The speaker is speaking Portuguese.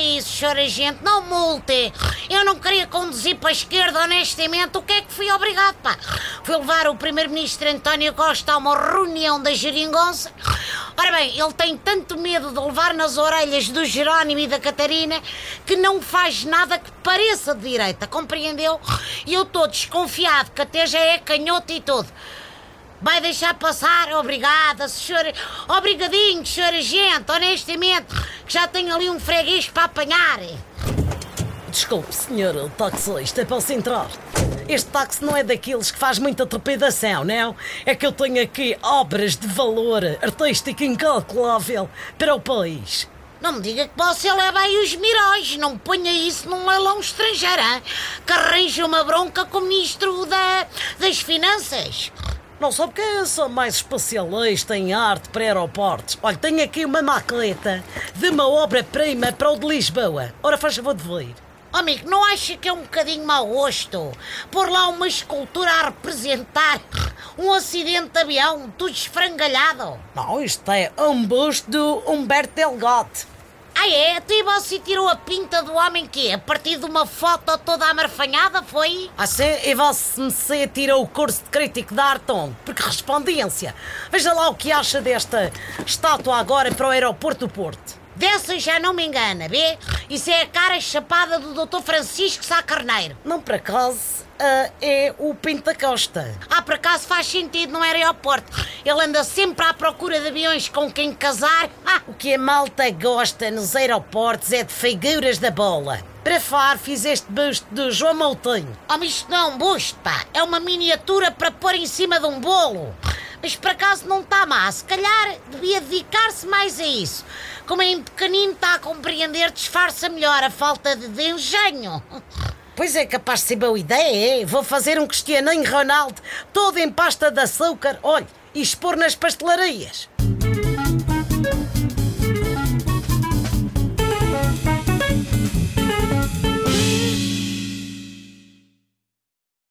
isso, senhora gente, não multe. Eu não queria conduzir para a esquerda, honestamente. O que é que fui obrigado, pá? Fui levar o primeiro-ministro António Costa a uma reunião da geringonça. Ora bem, ele tem tanto medo de levar nas orelhas do Jerónimo e da Catarina que não faz nada que pareça de direita, compreendeu? E eu estou desconfiado que até já é canhoto e tudo. Vai deixar passar? Obrigada, senhora. Obrigadinho, senhora gente, honestamente, que já tenho ali um freguês para apanhar. Desculpe, senhor taxista, posso entrar? Este táxi não é daqueles que faz muita trepidação, não? É que eu tenho aqui obras de valor artístico incalculável para o país. Não me diga que você leva aí os miróis, não ponha isso num leilão estrangeiro, hein? que arranja uma bronca com o ministro da, das Finanças. Não sou porque eu sou mais especialista em arte para aeroportos. Olha, tenho aqui uma maqueta de uma obra-prima para o de Lisboa. Ora, faz favor de ver. Oh, amigo, não acha que é um bocadinho mau gosto? Pôr lá uma escultura a representar um acidente de avião, tudo esfrangalhado. Não, isto é um busto do Humberto Delgado. Ah é? Até você tirou a pinta do homem que A partir de uma foto toda amarfanhada, foi? Assim, e você me tirou o curso de crítico de arte onde? Porque respondência. Veja lá o que acha desta estátua agora para o aeroporto do Porto. Dessa já não me engana, vê? Isso é a cara chapada do Dr. Francisco Sá Carneiro. Não, por acaso, uh, é o Pinto da Costa. Ah, por acaso faz sentido no aeroporto. Ele anda sempre à procura de aviões com quem casar. Ah, o que a malta gosta nos aeroportos é de figuras da bola. Para far, fiz este busto do João Moutinho. Oh, mas isto não é um busto, pá. É uma miniatura para pôr em cima de um bolo. Mas por acaso não está má. Se calhar devia dedicar-se mais a isso. Como em pequenino está a compreender, disfarça melhor a falta de, de engenho. Pois é, capaz de ser boa ideia, é? Vou fazer um Cristianinho Ronaldo todo em pasta de açúcar, olha, e expor nas pastelarias.